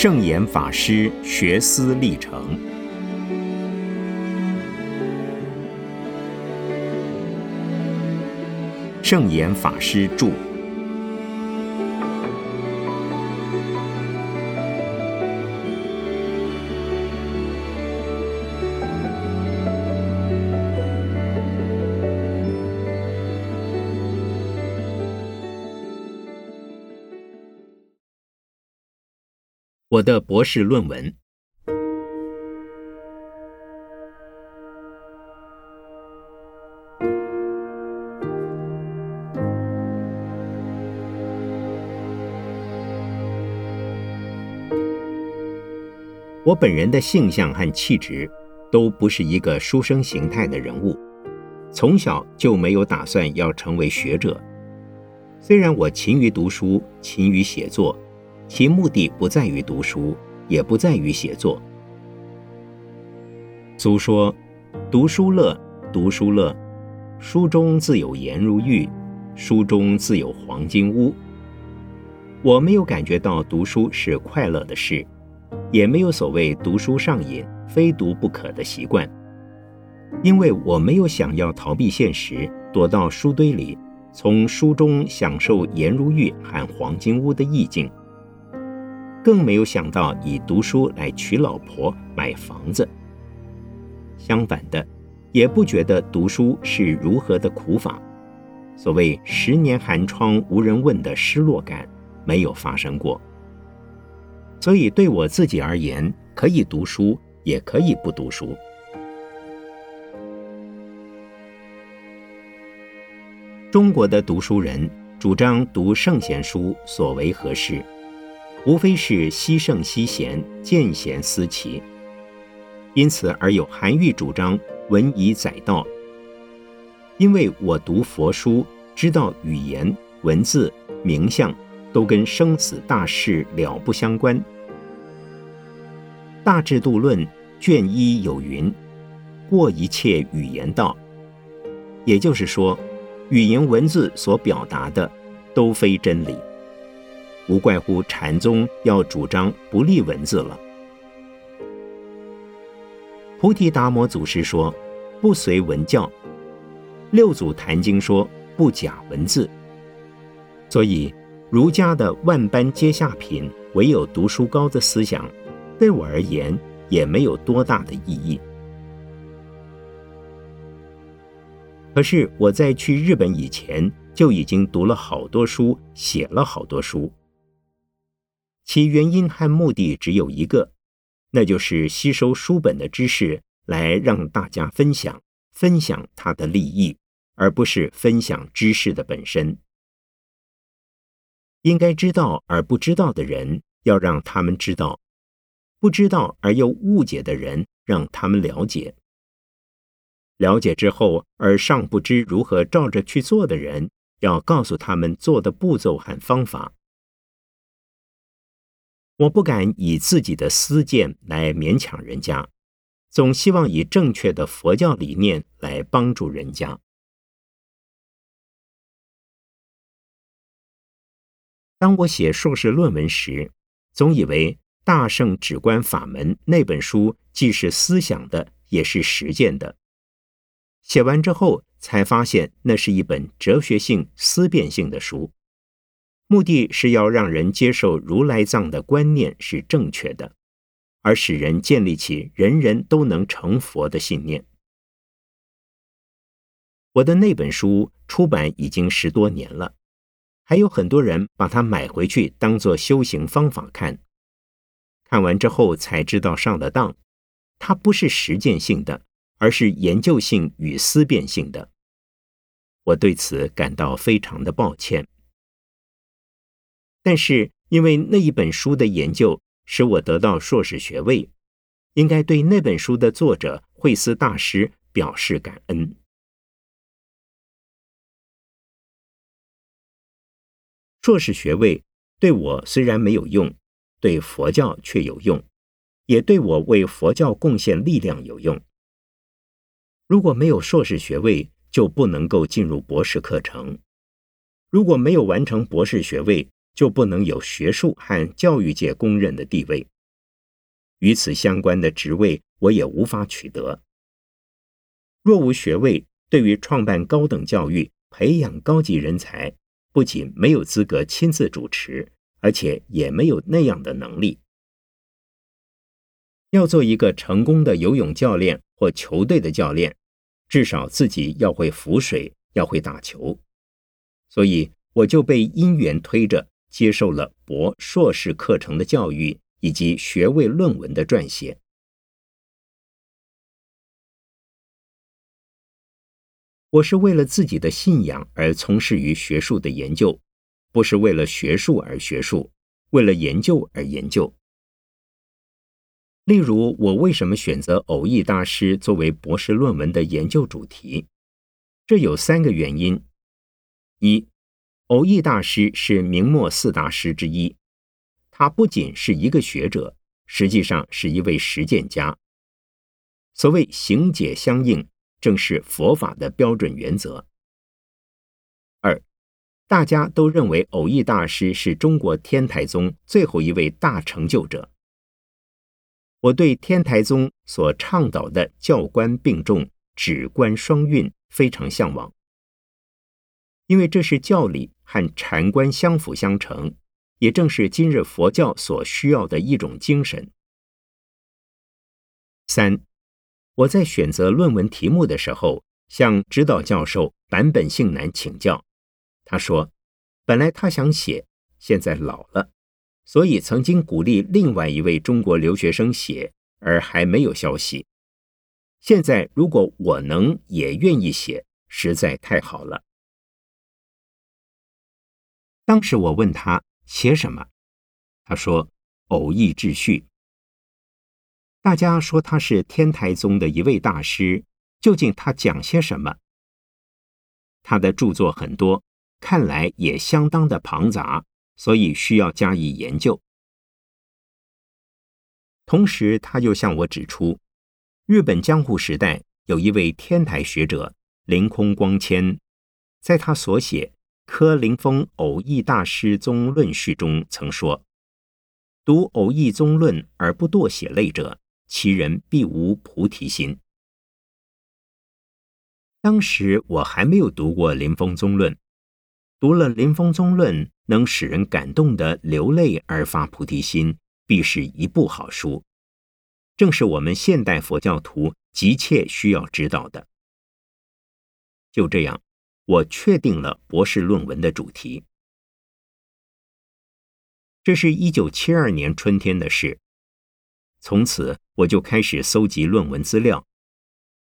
圣严法师学思历程。圣严法师著。我的博士论文。我本人的性相和气质都不是一个书生形态的人物，从小就没有打算要成为学者。虽然我勤于读书，勤于写作。其目的不在于读书，也不在于写作。俗说：“读书乐，读书乐，书中自有颜如玉，书中自有黄金屋。”我没有感觉到读书是快乐的事，也没有所谓读书上瘾、非读不可的习惯，因为我没有想要逃避现实，躲到书堆里，从书中享受颜如玉和黄金屋的意境。更没有想到以读书来娶老婆、买房子。相反的，也不觉得读书是如何的苦法。所谓“十年寒窗无人问”的失落感，没有发生过。所以对我自己而言，可以读书，也可以不读书。中国的读书人主张读圣贤书，所为何事？无非是惜圣惜贤，见贤思齐。因此而有韩愈主张文以载道。因为我读佛书，知道语言、文字、名相都跟生死大事了不相关。《大智度论》卷一有云：“过一切语言道。”也就是说，语言文字所表达的都非真理。无怪乎禅宗要主张不立文字了。菩提达摩祖师说：“不随文教。”六祖坛经说：“不假文字。”所以，儒家的万般皆下品，唯有读书高的思想，对我而言也没有多大的意义。可是我在去日本以前，就已经读了好多书，写了好多书。其原因和目的只有一个，那就是吸收书本的知识，来让大家分享，分享它的利益，而不是分享知识的本身。应该知道而不知道的人，要让他们知道；不知道而又误解的人，让他们了解。了解之后而尚不知如何照着去做的人，要告诉他们做的步骤和方法。我不敢以自己的私见来勉强人家，总希望以正确的佛教理念来帮助人家。当我写硕士论文时，总以为《大圣止观法门》那本书既是思想的，也是实践的。写完之后，才发现那是一本哲学性、思辨性的书。目的是要让人接受如来藏的观念是正确的，而使人建立起人人都能成佛的信念。我的那本书出版已经十多年了，还有很多人把它买回去当做修行方法看。看完之后才知道上了当，它不是实践性的，而是研究性与思辨性的。我对此感到非常的抱歉。但是，因为那一本书的研究使我得到硕士学位，应该对那本书的作者惠斯大师表示感恩。硕士学位对我虽然没有用，对佛教却有用，也对我为佛教贡献力量有用。如果没有硕士学位，就不能够进入博士课程；如果没有完成博士学位，就不能有学术和教育界公认的地位。与此相关的职位，我也无法取得。若无学位，对于创办高等教育、培养高级人才，不仅没有资格亲自主持，而且也没有那样的能力。要做一个成功的游泳教练或球队的教练，至少自己要会浮水，要会打球。所以，我就被因缘推着接受了博、硕士课程的教育。以及学位论文的撰写，我是为了自己的信仰而从事于学术的研究，不是为了学术而学术，为了研究而研究。例如，我为什么选择偶义大师作为博士论文的研究主题？这有三个原因：一，偶义大师是明末四大师之一。他不仅是一个学者，实际上是一位实践家。所谓行解相应，正是佛法的标准原则。二，大家都认为偶义大师是中国天台宗最后一位大成就者。我对天台宗所倡导的教官并重、止观双运非常向往，因为这是教理和禅观相辅相成。也正是今日佛教所需要的一种精神。三，我在选择论文题目的时候，向指导教授坂本幸男请教。他说，本来他想写，现在老了，所以曾经鼓励另外一位中国留学生写，而还没有消息。现在如果我能也愿意写，实在太好了。当时我问他。写什么？他说：“偶义秩序。”大家说他是天台宗的一位大师，究竟他讲些什么？他的著作很多，看来也相当的庞杂，所以需要加以研究。同时，他又向我指出，日本江户时代有一位天台学者凌空光谦，在他所写。柯林峰偶义大师宗论序中曾说：“读偶义宗论而不堕血泪者，其人必无菩提心。”当时我还没有读过林峰宗论，读了林峰宗论，能使人感动的流泪而发菩提心，必是一部好书，正是我们现代佛教徒急切需要知道的。就这样。我确定了博士论文的主题。这是一九七二年春天的事。从此，我就开始搜集论文资料。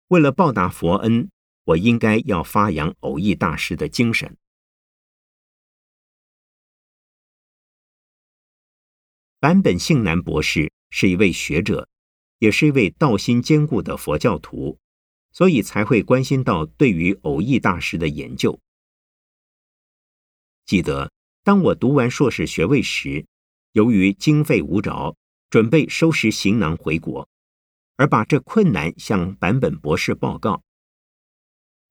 为了报答佛恩，我应该要发扬偶义大师的精神。坂本幸男博士是一位学者，也是一位道心坚固的佛教徒。所以才会关心到对于偶义大师的研究。记得当我读完硕士学位时，由于经费无着，准备收拾行囊回国，而把这困难向坂本博士报告。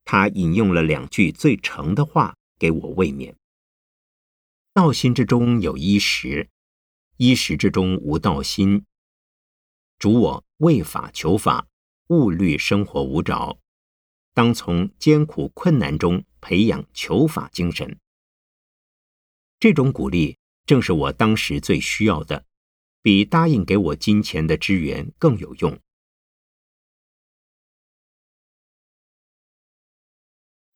他引用了两句最诚的话给我慰勉：“道心之中有衣食，衣食之中无道心。主我为法求法。”物虑生活无着，当从艰苦困难中培养求法精神。这种鼓励正是我当时最需要的，比答应给我金钱的支援更有用。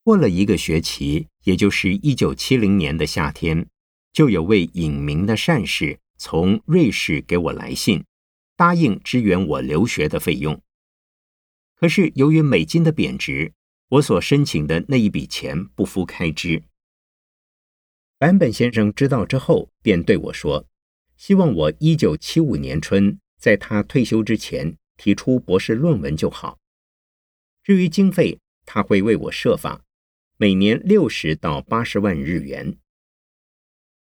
过了一个学期，也就是一九七零年的夏天，就有位隐名的善士从瑞士给我来信，答应支援我留学的费用。可是由于美金的贬值，我所申请的那一笔钱不敷开支。坂本先生知道之后，便对我说：“希望我一九七五年春在他退休之前提出博士论文就好。至于经费，他会为我设法，每年六十到八十万日元。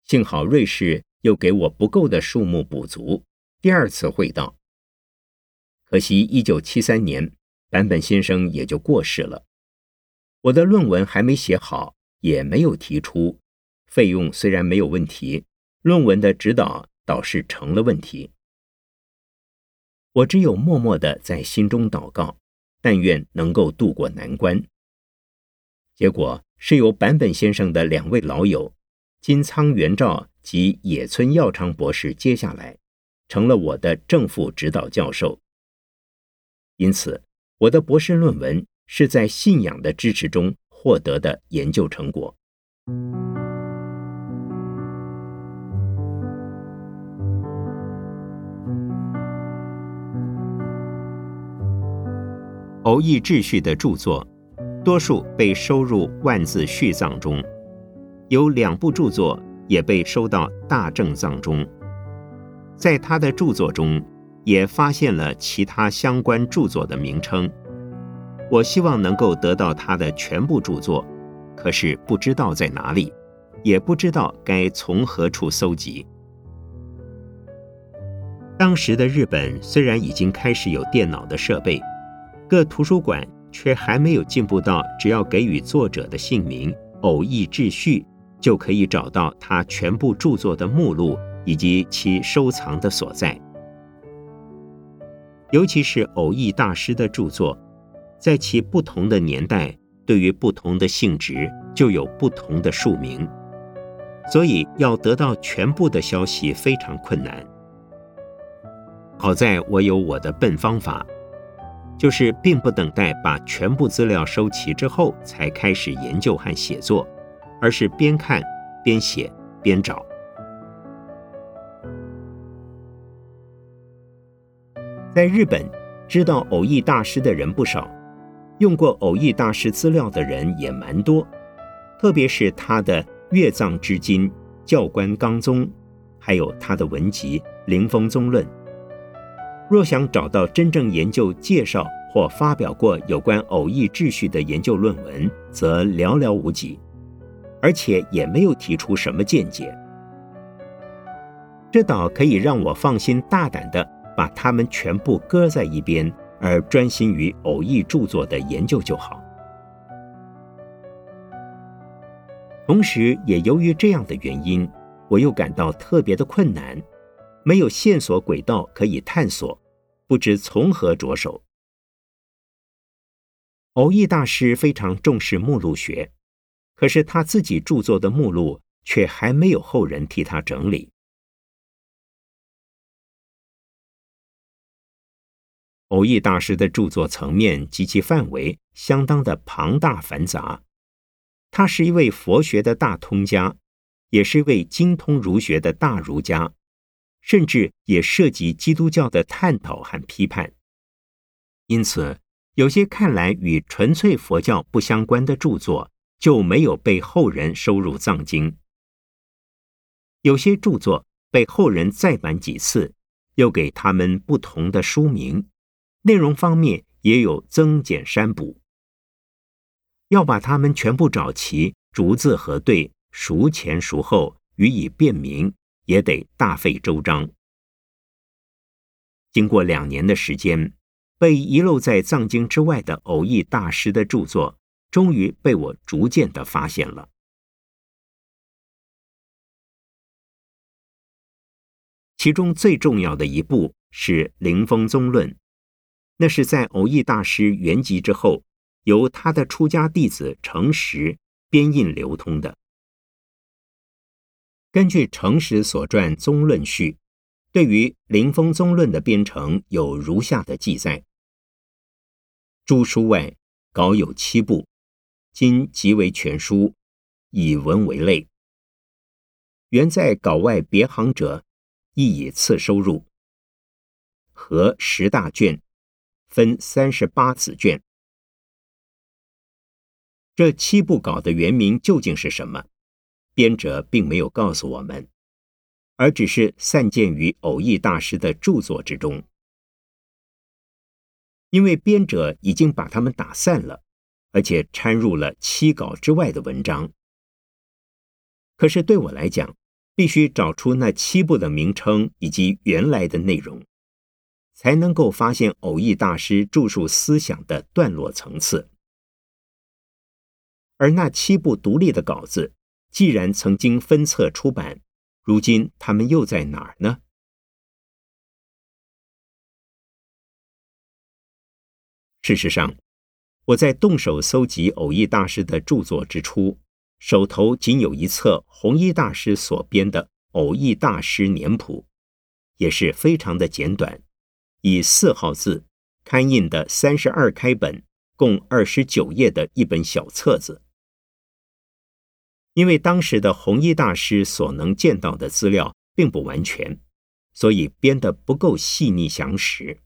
幸好瑞士又给我不够的数目补足，第二次汇到。可惜一九七三年。”坂本先生也就过世了，我的论文还没写好，也没有提出，费用虽然没有问题，论文的指导倒是成了问题。我只有默默的在心中祷告，但愿能够渡过难关。结果是由坂本先生的两位老友金仓元照及野村耀昌博士接下来，成了我的正副指导教授。因此，我的博士论文是在信仰的支持中获得的研究成果。偶义秩序的著作，多数被收入万字序藏中，有两部著作也被收到大正藏中。在他的著作中，也发现了其他相关著作的名称。我希望能够得到他的全部著作，可是不知道在哪里，也不知道该从何处搜集。当时的日本虽然已经开始有电脑的设备。各图书馆却还没有进步到只要给予作者的姓名、偶义秩序，就可以找到他全部著作的目录以及其收藏的所在。尤其是偶义大师的著作，在其不同的年代，对于不同的性质，就有不同的署名，所以要得到全部的消息非常困难。好在我有我的笨方法。就是并不等待把全部资料收齐之后才开始研究和写作，而是边看边写边找。在日本，知道偶义大师的人不少，用过偶义大师资料的人也蛮多，特别是他的《月藏之经》《教官纲宗》，还有他的文集《灵峰宗论》。若想找到真正研究、介绍或发表过有关偶义秩序的研究论文，则寥寥无几，而且也没有提出什么见解。这倒可以让我放心大胆的把它们全部搁在一边，而专心于偶义著作的研究就好。同时，也由于这样的原因，我又感到特别的困难。没有线索轨道可以探索，不知从何着手。偶义大师非常重视目录学，可是他自己著作的目录却还没有后人替他整理。偶义大师的著作层面及其范围相当的庞大繁杂，他是一位佛学的大通家，也是一位精通儒学的大儒家。甚至也涉及基督教的探讨和批判，因此有些看来与纯粹佛教不相关的著作就没有被后人收入藏经。有些著作被后人再版几次，又给他们不同的书名，内容方面也有增减删补。要把它们全部找齐，逐字核对，孰前孰后，予以辨明。也得大费周章。经过两年的时间，被遗漏在藏经之外的偶义大师的著作，终于被我逐渐的发现了。其中最重要的一部是《灵峰宗论》，那是在偶义大师圆寂之后，由他的出家弟子诚实编印流通的。根据诚实所传《宗论序》，对于《灵峰宗论》的编成有如下的记载：诸书外稿有七部，今即为全书，以文为类。原在稿外别行者，亦以次收入。合十大卷，分三十八子卷。这七部稿的原名究竟是什么？编者并没有告诉我们，而只是散见于偶义大师的著作之中。因为编者已经把它们打散了，而且掺入了七稿之外的文章。可是对我来讲，必须找出那七部的名称以及原来的内容，才能够发现偶义大师著述思想的段落层次。而那七部独立的稿子。既然曾经分册出版，如今他们又在哪儿呢？事实上，我在动手搜集偶义大师的著作之初，手头仅有一册弘一大师所编的《偶义大师年谱》，也是非常的简短，以四号字刊印的三十二开本，共二十九页的一本小册子。因为当时的弘一大师所能见到的资料并不完全，所以编得不够细腻详实。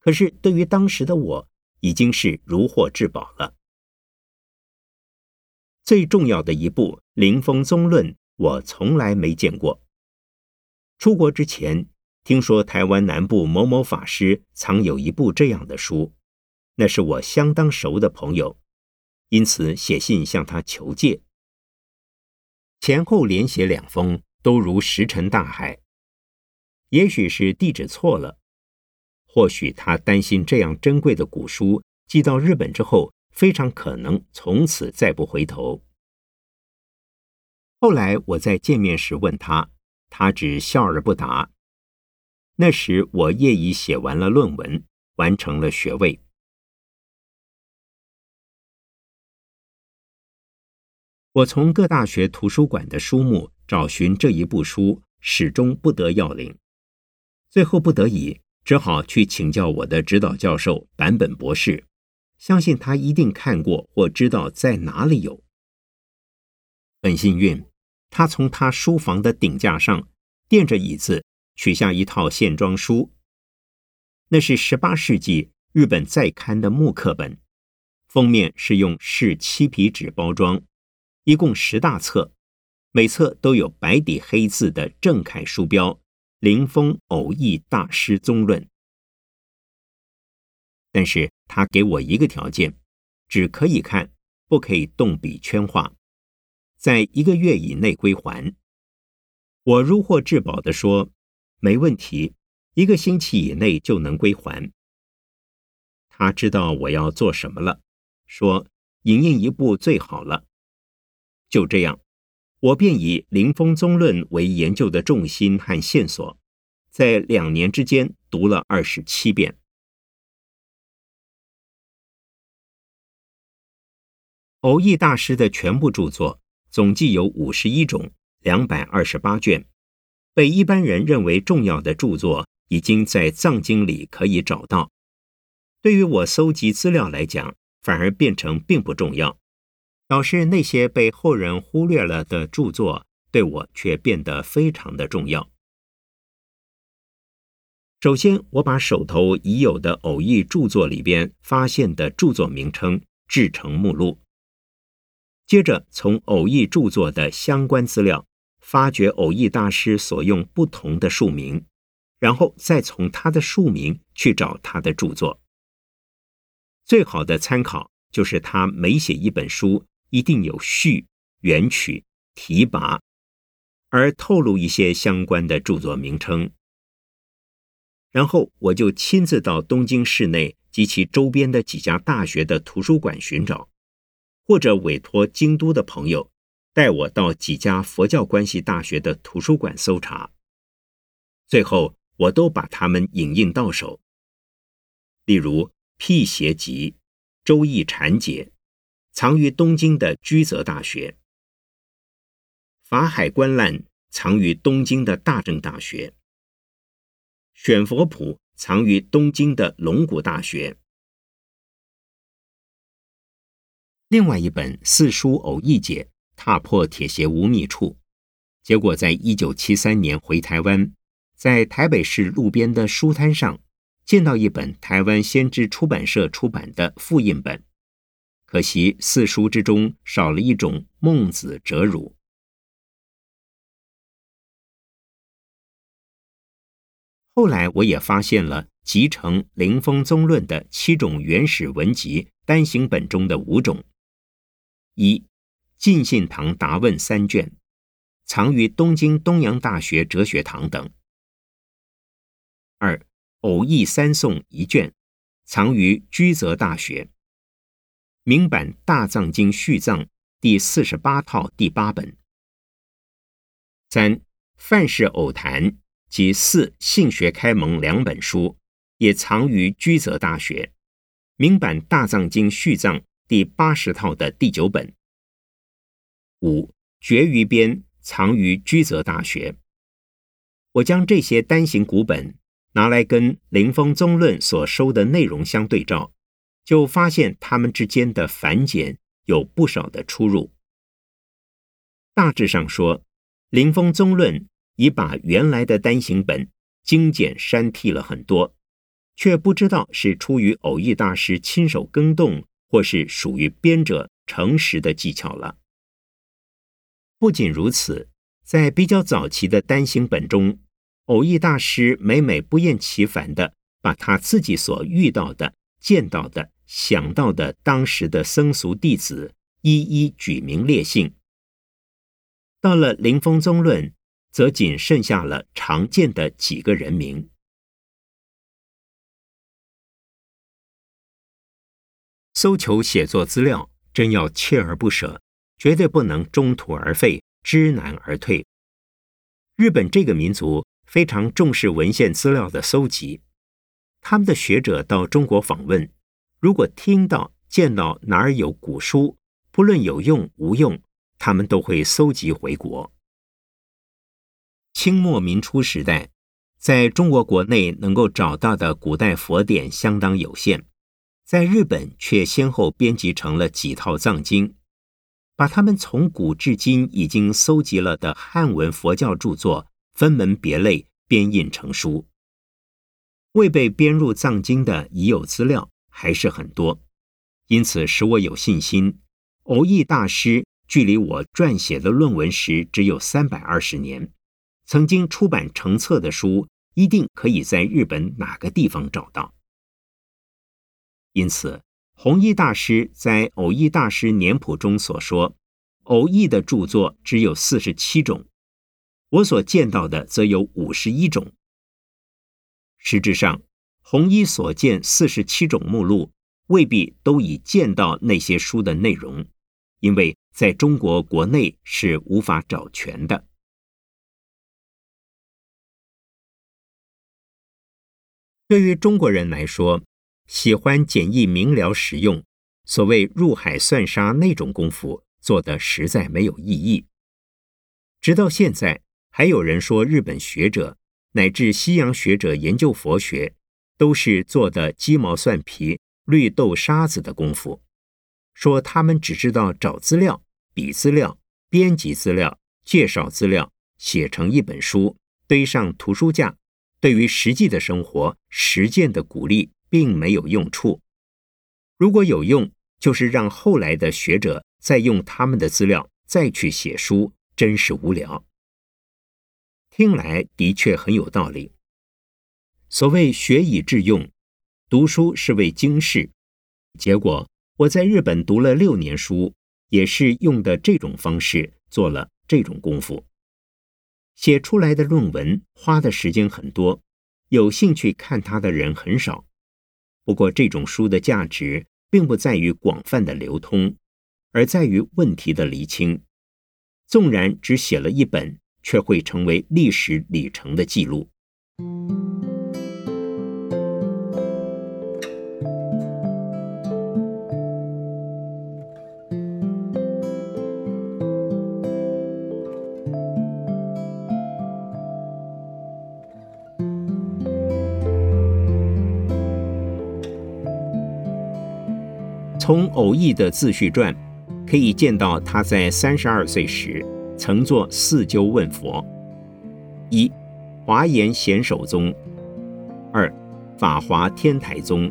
可是，对于当时的我，已经是如获至宝了。最重要的一部《灵峰宗论》，我从来没见过。出国之前，听说台湾南部某某法师藏有一部这样的书，那是我相当熟的朋友，因此写信向他求借。前后连写两封，都如石沉大海。也许是地址错了。或许他担心这样珍贵的古书寄到日本之后，非常可能从此再不回头。后来我在见面时问他，他只笑而不答。那时我业已写完了论文，完成了学位。我从各大学图书馆的书目找寻这一部书，始终不得要领，最后不得已。只好去请教我的指导教授坂本博士，相信他一定看过或知道在哪里有。很幸运，他从他书房的顶架上垫着椅子取下一套线装书，那是十八世纪日本在刊的木刻本，封面是用是漆皮纸包装，一共十大册，每册都有白底黑字的正楷书标。灵峰偶义大师宗论，但是他给我一个条件，只可以看，不可以动笔圈画，在一个月以内归还。我如获至宝的说，没问题，一个星期以内就能归还。他知道我要做什么了，说影印一部最好了。就这样。我便以《灵峰宗论》为研究的重心和线索，在两年之间读了二十七遍。偶义大师的全部著作总计有五十一种，两百二十八卷，被一般人认为重要的著作，已经在藏经里可以找到。对于我搜集资料来讲，反而变成并不重要。表示那些被后人忽略了的著作，对我却变得非常的重要。首先，我把手头已有的偶义著作里边发现的著作名称制成目录，接着从偶义著作的相关资料发掘偶义大师所用不同的署名，然后再从他的署名去找他的著作。最好的参考就是他每写一本书。一定有序、原曲、提拔，而透露一些相关的著作名称。然后我就亲自到东京市内及其周边的几家大学的图书馆寻找，或者委托京都的朋友带我到几家佛教关系大学的图书馆搜查。最后，我都把它们影印到手。例如《辟邪集》《周易禅解》。藏于东京的居泽大学，法海观览藏于东京的大正大学，选佛谱藏于东京的龙谷大学。另外一本《四书偶义解》，踏破铁鞋无觅处，结果在一九七三年回台湾，在台北市路边的书摊上见到一本台湾先知出版社出版的复印本。可惜四书之中少了一种孟子折辱。后来我也发现了集成《灵峰宗论》的七种原始文集单行本中的五种：一、晋信堂答问三卷，藏于东京东洋大学哲学堂等；二、偶义三颂一卷，藏于居泽大学。明版《大藏经续藏》第四十八套第八本。三范氏偶谈及四性学开蒙两本书也藏于居泽大学，明版大藏经续藏第八十套的第九本。五绝于编藏于居泽大学。我将这些单行古本拿来跟灵峰宗论所收的内容相对照，就发现它们之间的繁简有不少的出入。大致上说，灵峰宗论已把原来的单行本精简删剔了很多，却不知道是出于偶义大师亲手更动，或是属于编者诚实的技巧了。不仅如此，在比较早期的单行本中，偶义大师每每不厌其烦的把他自己所遇到的、见到的、想到的当时的僧俗弟子一一举名列姓。到了《灵峰宗论》，则仅剩下了常见的几个人名。搜求写作资料，真要锲而不舍。绝对不能中途而废，知难而退。日本这个民族非常重视文献资料的搜集，他们的学者到中国访问，如果听到、见到哪儿有古书，不论有用无用，他们都会搜集回国。清末民初时代，在中国国内能够找到的古代佛典相当有限，在日本却先后编辑成了几套藏经。把他们从古至今已经搜集了的汉文佛教著作分门别类编印成书，未被编入藏经的已有资料还是很多，因此使我有信心，偶义大师距离我撰写的论文时只有三百二十年，曾经出版成册的书一定可以在日本哪个地方找到，因此。弘一大师在《偶义大师年谱》中所说，偶义的著作只有四十七种，我所见到的则有五十一种。实质上，弘一所见四十七种目录，未必都已见到那些书的内容，因为在中国国内是无法找全的。对于中国人来说，喜欢简易明了使用，所谓入海算沙那种功夫做的实在没有意义。直到现在，还有人说日本学者乃至西洋学者研究佛学，都是做的鸡毛蒜皮、绿豆沙子的功夫，说他们只知道找资料、比资料、编辑资料、介绍资料，写成一本书，堆上图书架，对于实际的生活实践的鼓励。并没有用处。如果有用，就是让后来的学者再用他们的资料再去写书，真是无聊。听来的确很有道理。所谓学以致用，读书是为经世。结果我在日本读了六年书，也是用的这种方式做了这种功夫，写出来的论文花的时间很多，有兴趣看它的人很少。不过，这种书的价值并不在于广泛的流通，而在于问题的厘清。纵然只写了一本，却会成为历史里程的记录。从偶义的自序传，可以见到他在三十二岁时曾作四鸠问佛：一、华严显首宗；二、法华天台宗；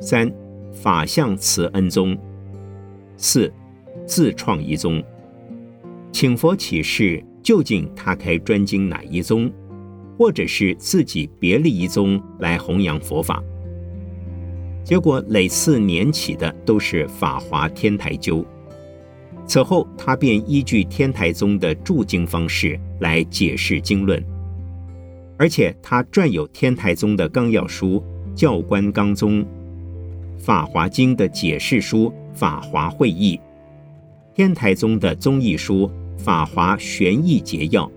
三、法相慈恩宗；四、自创一宗。请佛启示，究竟他开专精哪一宗，或者是自己别立一宗来弘扬佛法。结果累次年起的都是法华天台灸，此后他便依据天台宗的注经方式来解释经论，而且他撰有天台宗的纲要书《教官纲宗》，法华经的解释书《法华会议》，天台宗的宗义书《法华玄义节要，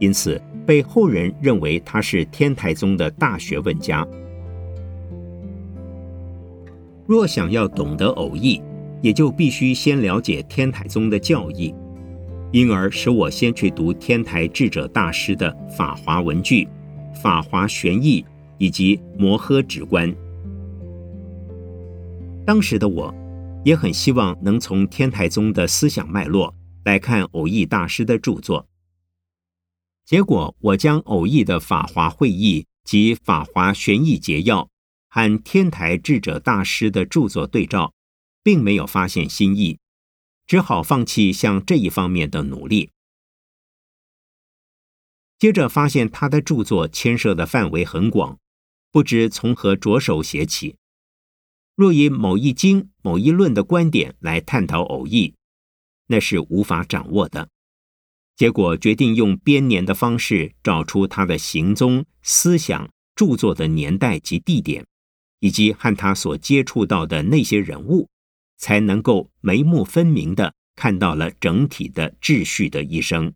因此被后人认为他是天台宗的大学问家。若想要懂得偶义，也就必须先了解天台宗的教义，因而使我先去读天台智者大师的《法华文句》《法华玄义》以及《摩诃止观》。当时的我，也很希望能从天台宗的思想脉络来看偶义大师的著作。结果，我将偶义的《法华会议》及《法华玄义节要》和天台智者大师的著作对照，并没有发现新意，只好放弃向这一方面的努力。接着发现他的著作牵涉的范围很广，不知从何着手写起。若以某一经、某一论的观点来探讨偶义，那是无法掌握的。结果决定用编年的方式找出他的行踪、思想、著作的年代及地点，以及和他所接触到的那些人物，才能够眉目分明的看到了整体的秩序的一生，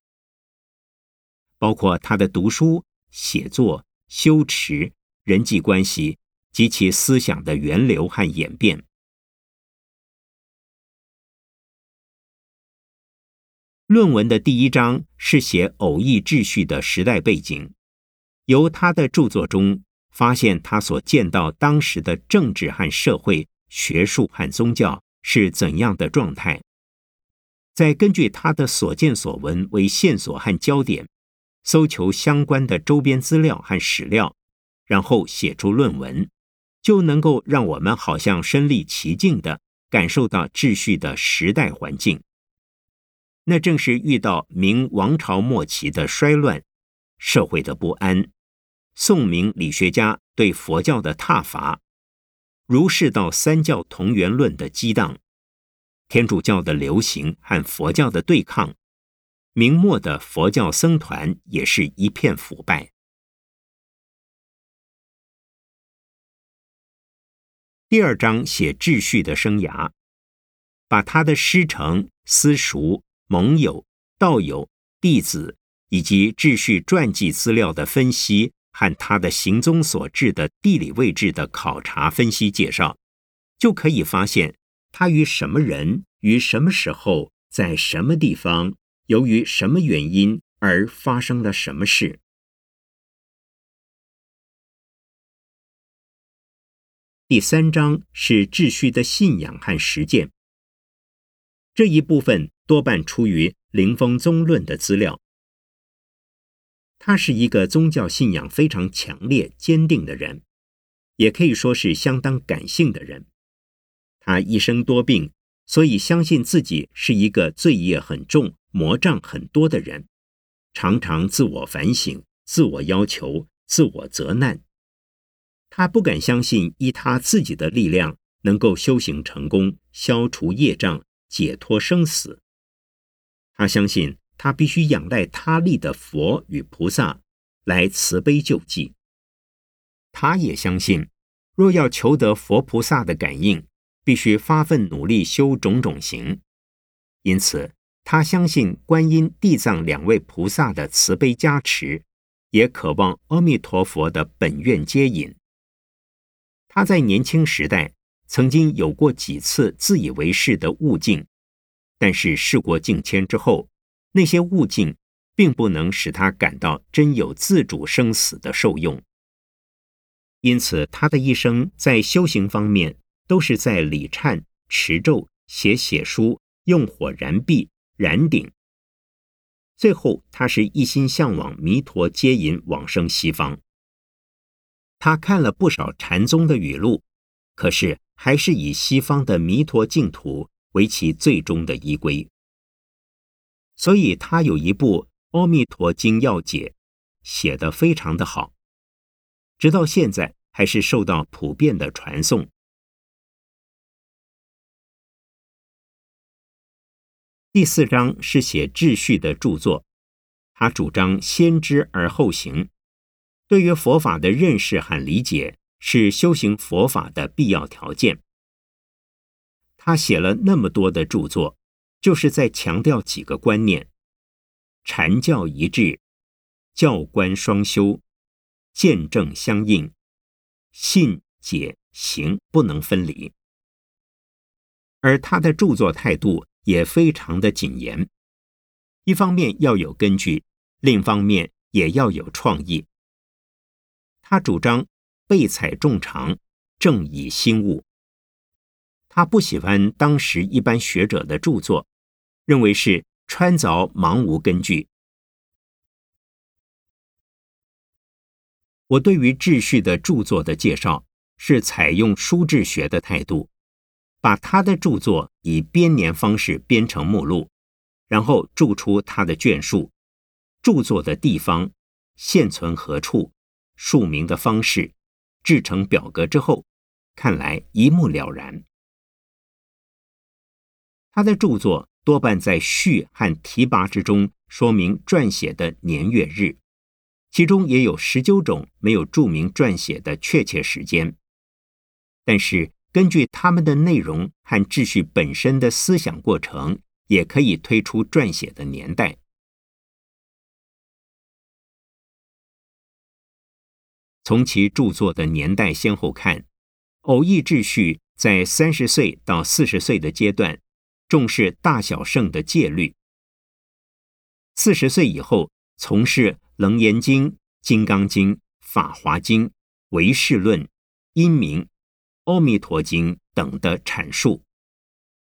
包括他的读书、写作、修持、人际关系。及其思想的源流和演变。论文的第一章是写偶义秩序的时代背景，由他的著作中发现他所见到当时的政治和社会、学术和宗教是怎样的状态，再根据他的所见所闻为线索和焦点，搜求相关的周边资料和史料，然后写出论文。就能够让我们好像身临其境的感受到秩序的时代环境。那正是遇到明王朝末期的衰乱、社会的不安、宋明理学家对佛教的挞伐、儒释道三教同源论的激荡、天主教的流行和佛教的对抗，明末的佛教僧团也是一片腐败。第二章写秩序的生涯，把他的师承、私塾、盟友、道友、弟子以及秩序传记资料的分析和他的行踪所致的地理位置的考察分析介绍，就可以发现他与什么人、于什么时候、在什么地方，由于什么原因而发生了什么事。第三章是秩序的信仰和实践。这一部分多半出于灵峰宗论的资料。他是一个宗教信仰非常强烈、坚定的人，也可以说是相当感性的人。他一生多病，所以相信自己是一个罪业很重、魔障很多的人，常常自我反省、自我要求、自我责难。他不敢相信依他自己的力量能够修行成功、消除业障、解脱生死。他相信他必须仰赖他力的佛与菩萨来慈悲救济。他也相信，若要求得佛菩萨的感应，必须发奋努力修种种行。因此，他相信观音、地藏两位菩萨的慈悲加持，也渴望阿弥陀佛的本愿接引。他在年轻时代曾经有过几次自以为是的悟境，但是事过境迁之后，那些悟境并不能使他感到真有自主生死的受用。因此，他的一生在修行方面都是在礼忏、持咒、写写书、用火燃壁、燃顶。最后，他是一心向往弥陀接引往生西方。他看了不少禅宗的语录，可是还是以西方的弥陀净土为其最终的依归。所以他有一部《阿弥陀经要解》，写得非常的好，直到现在还是受到普遍的传颂。第四章是写秩序的著作，他主张先知而后行。对于佛法的认识和理解是修行佛法的必要条件。他写了那么多的著作，就是在强调几个观念：禅教一致、教官双修、见证相应、信解行不能分离。而他的著作态度也非常的谨严，一方面要有根据，另一方面也要有创意。他主张备采众长，正以心悟。他不喜欢当时一般学者的著作，认为是穿凿盲无根据。我对于秩序的著作的介绍是采用书志学的态度，把他的著作以编年方式编成目录，然后注出他的卷数、著作的地方、现存何处。署名的方式制成表格之后，看来一目了然。他的著作多半在序和提拔之中说明撰写的年月日，其中也有十九种没有注明撰写的确切时间。但是根据他们的内容和秩序本身的思想过程，也可以推出撰写的年代。从其著作的年代先后看，偶义秩序在三十岁到四十岁的阶段，重视大小圣的戒律；四十岁以后，从事《楞严经》《金刚经》《法华经》《唯识论》《因明》《阿弥陀经》等的阐述，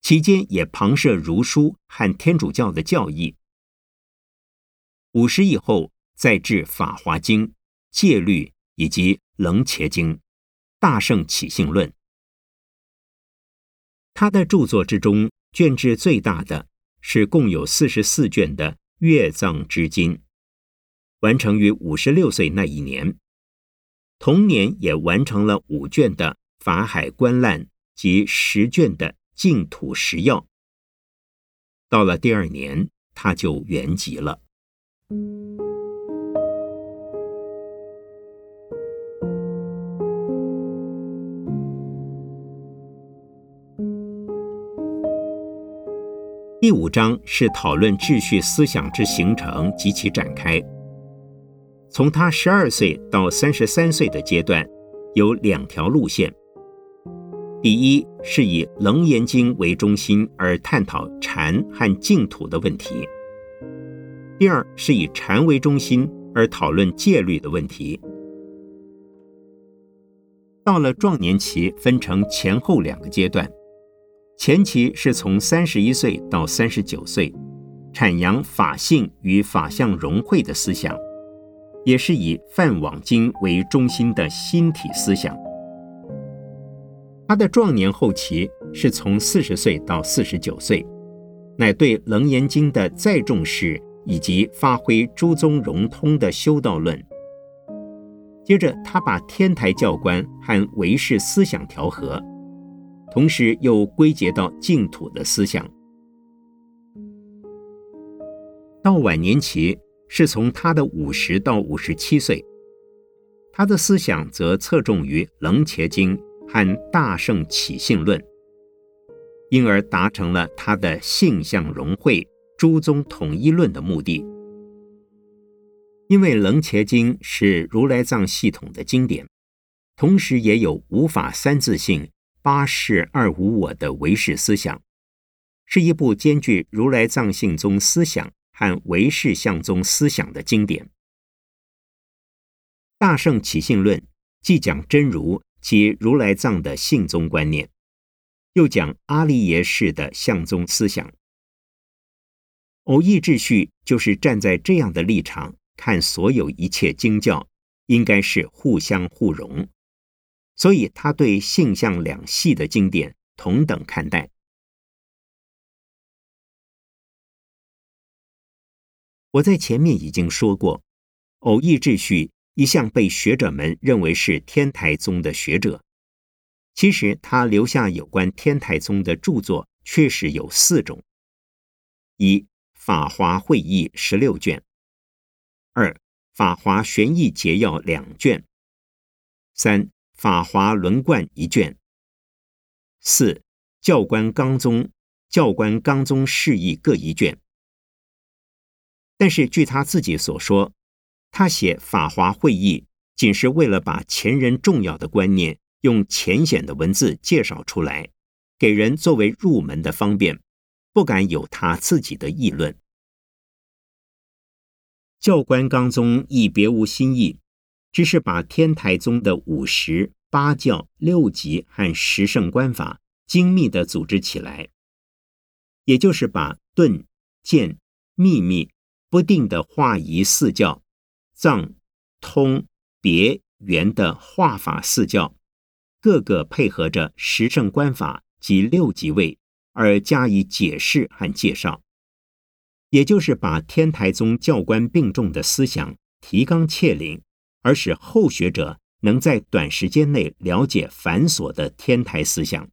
期间也旁涉儒书和天主教的教义。五十以后，再至《法华经》戒律。以及《楞伽经》《大圣起信论》，他的著作之中，卷制最大的是共有四十四卷的《月藏之经》，完成于五十六岁那一年。同年也完成了五卷的《法海观览》及十卷的《净土十要》。到了第二年，他就圆寂了。第五章是讨论秩序思想之形成及其展开。从他十二岁到三十三岁的阶段，有两条路线：第一是以《楞严经》为中心而探讨禅和净土的问题；第二是以禅为中心而讨论戒律的问题。到了壮年期，分成前后两个阶段。前期是从三十一岁到三十九岁，阐扬法性与法相融汇的思想，也是以《梵网经》为中心的新体思想。他的壮年后期是从四十岁到四十九岁，乃对《楞严经》的再重视以及发挥诸宗融通的修道论。接着，他把天台教官和唯识思想调和。同时又归结到净土的思想。到晚年期是从他的五十到五十七岁，他的思想则侧重于《楞伽经》和《大圣起信论》，因而达成了他的性相融会、诸宗统一论的目的。因为《楞伽经》是如来藏系统的经典，同时也有无法三字性。八世二无我的唯识思想，是一部兼具如来藏性宗思想和唯识相宗思想的经典。大圣起信论既讲真如及如来藏的性宗观念，又讲阿利耶识的相宗思想。偶义秩序就是站在这样的立场看所有一切经教，应该是互相互融。所以，他对性相两系的经典同等看待。我在前面已经说过，偶义秩序一向被学者们认为是天台宗的学者。其实，他留下有关天台宗的著作确实有四种：一、《法华会议》十六卷；二、《法华玄义节要》两卷；三。法华轮贯一卷，四教官纲宗教官纲宗释义各一卷。但是据他自己所说，他写《法华会议》仅是为了把前人重要的观念用浅显的文字介绍出来，给人作为入门的方便，不敢有他自己的议论。教官纲宗亦别无新意，只是把天台宗的五十八教、六级和十圣观法精密的组织起来，也就是把顿、渐、秘密、不定的化仪四教、藏、通、别、圆的化法四教，各个配合着十圣观法及六级位而加以解释和介绍。也就是把天台宗教官并重的思想提纲挈领，而使后学者能在短时间内了解繁琐的天台思想。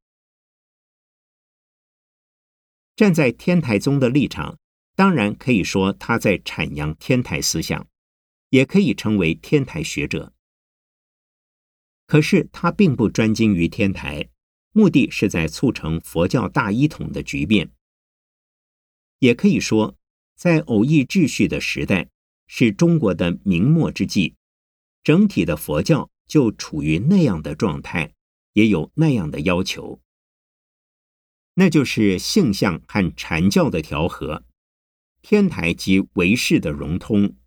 站在天台宗的立场，当然可以说他在阐扬天台思想，也可以称为天台学者。可是他并不专精于天台，目的是在促成佛教大一统的局面。也可以说。在偶义秩序的时代，是中国的明末之际，整体的佛教就处于那样的状态，也有那样的要求，那就是性相和禅教的调和，天台及唯识的融通，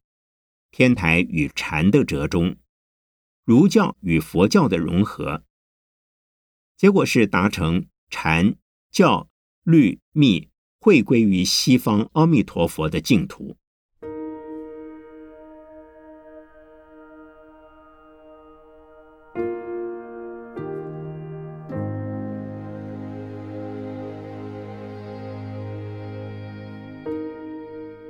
天台与禅的折中，儒教与佛教的融合，结果是达成禅教律密。会归于西方阿弥陀佛的净土。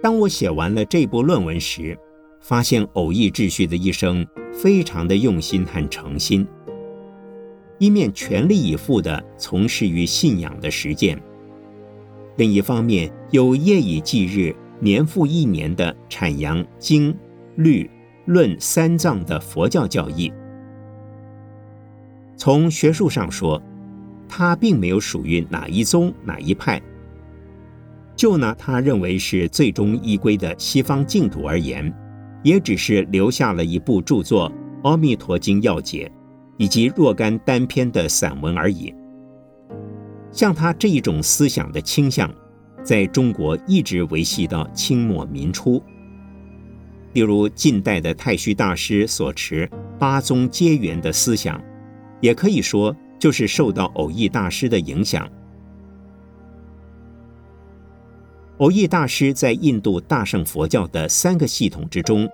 当我写完了这部论文时，发现偶义秩序的一生非常的用心和诚心，一面全力以赴的从事于信仰的实践。另一方面，有夜以继日、年复一年的阐扬经、律、论三藏的佛教教义。从学术上说，他并没有属于哪一宗哪一派。就拿他认为是最终依归的西方净土而言，也只是留下了一部著作《阿弥陀经要解》，以及若干单篇的散文而已。像他这一种思想的倾向，在中国一直维系到清末民初。例如近代的太虚大师所持八宗皆圆的思想，也可以说就是受到偶义大师的影响。偶义大师在印度大乘佛教的三个系统之中，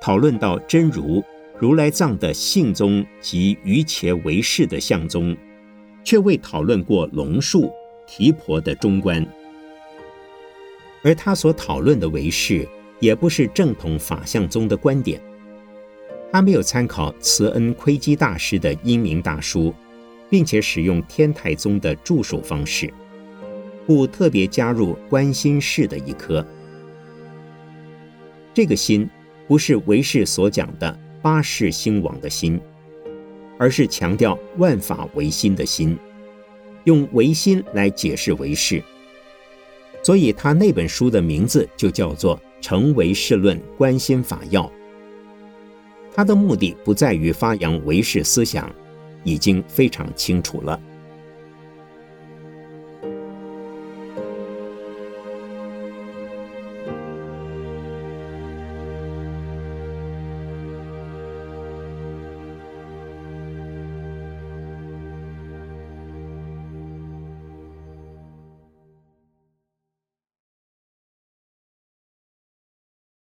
讨论到真如、如来藏的性宗及于伽唯识的相宗。却未讨论过龙树、提婆的中观，而他所讨论的唯识，也不是正统法相宗的观点。他没有参考慈恩窥基大师的英明大书，并且使用天台宗的著述方式，故特别加入观心式的一科。这个心，不是唯识所讲的八世兴亡的心。而是强调万法唯心的心，用唯心来解释唯识，所以他那本书的名字就叫做《成唯识论观心法要》。他的目的不在于发扬唯识思想，已经非常清楚了。